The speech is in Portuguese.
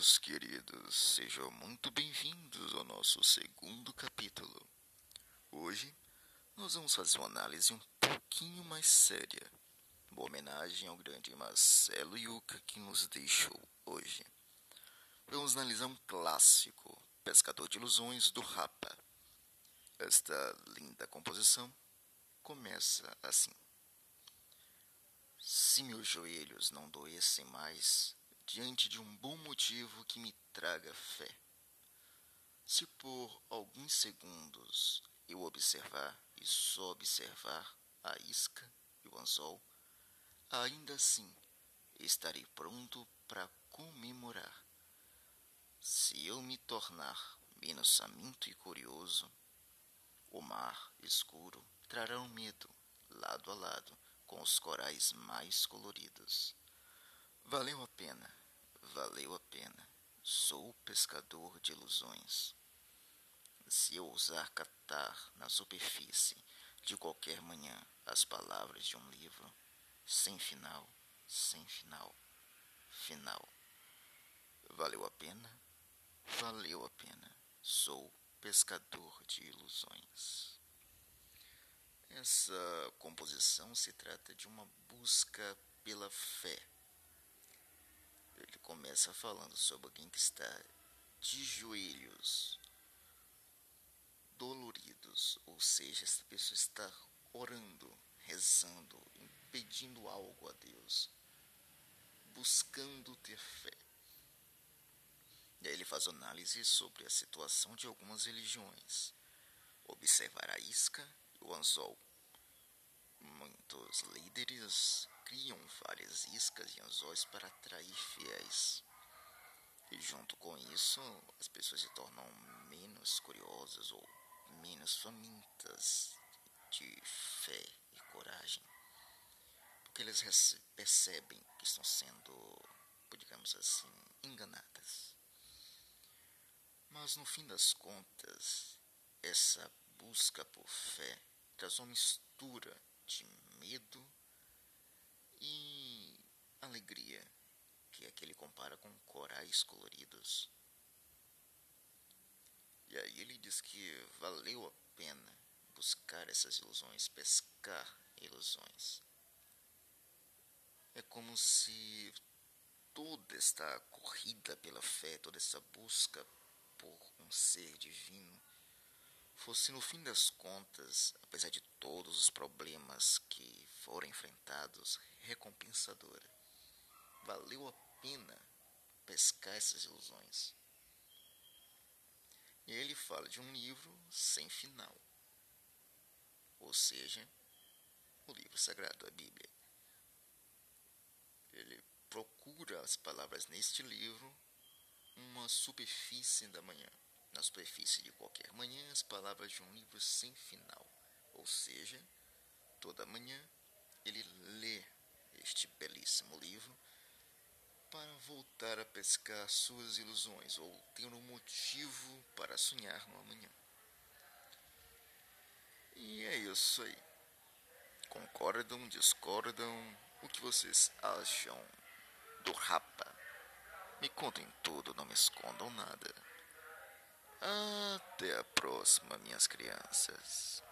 meus queridos, sejam muito bem-vindos ao nosso segundo capítulo. Hoje nós vamos fazer uma análise um pouquinho mais séria, uma homenagem ao grande Marcelo Yuca que nos deixou hoje. Vamos analisar um clássico, Pescador de Ilusões do Rapa. Esta linda composição começa assim. Se meus joelhos não doessem mais, diante de um bom motivo que me traga fé. Se por alguns segundos eu observar e só observar a isca e o anzol, ainda assim estarei pronto para comemorar. Se eu me tornar menos faminto e curioso, o mar escuro trará um medo lado a lado com os corais mais coloridos. Valeu a pena Valeu a pena. Sou pescador de ilusões. Se eu ousar catar na superfície de qualquer manhã as palavras de um livro, sem final, sem final, final. Valeu a pena? Valeu a pena. Sou pescador de ilusões. Essa composição se trata de uma busca pela fé começa falando sobre alguém que está de joelhos, doloridos, ou seja, essa pessoa está orando, rezando, pedindo algo a Deus, buscando ter fé. E aí ele faz análise sobre a situação de algumas religiões. Observar a isca e o anzol. Muitos líderes criam várias iscas e anzóis para atrair fiéis. E junto com isso, as pessoas se tornam menos curiosas ou menos famintas de fé e coragem. Porque eles percebem que estão sendo, digamos assim, enganadas. Mas no fim das contas, essa busca por fé traz uma mistura de medo e alegria, que ele compara com corais coloridos. E aí ele diz que valeu a pena buscar essas ilusões, pescar ilusões. É como se toda esta corrida pela fé, toda essa busca por um ser divino, fosse no fim das contas, apesar de todos os problemas que foram enfrentados, recompensadora. Valeu a pena pescar essas ilusões. E ele fala de um livro sem final, ou seja, o livro sagrado, a Bíblia. Ele procura as palavras neste livro uma superfície da manhã na superfície de qualquer manhã as palavras de um livro sem final. Ou seja, toda manhã ele lê este belíssimo livro para voltar a pescar suas ilusões ou ter um motivo para sonhar no amanhã. E é isso aí. Concordam, discordam? O que vocês acham do Rapa? Me contem tudo, não me escondam nada. Até a próxima, minhas crianças.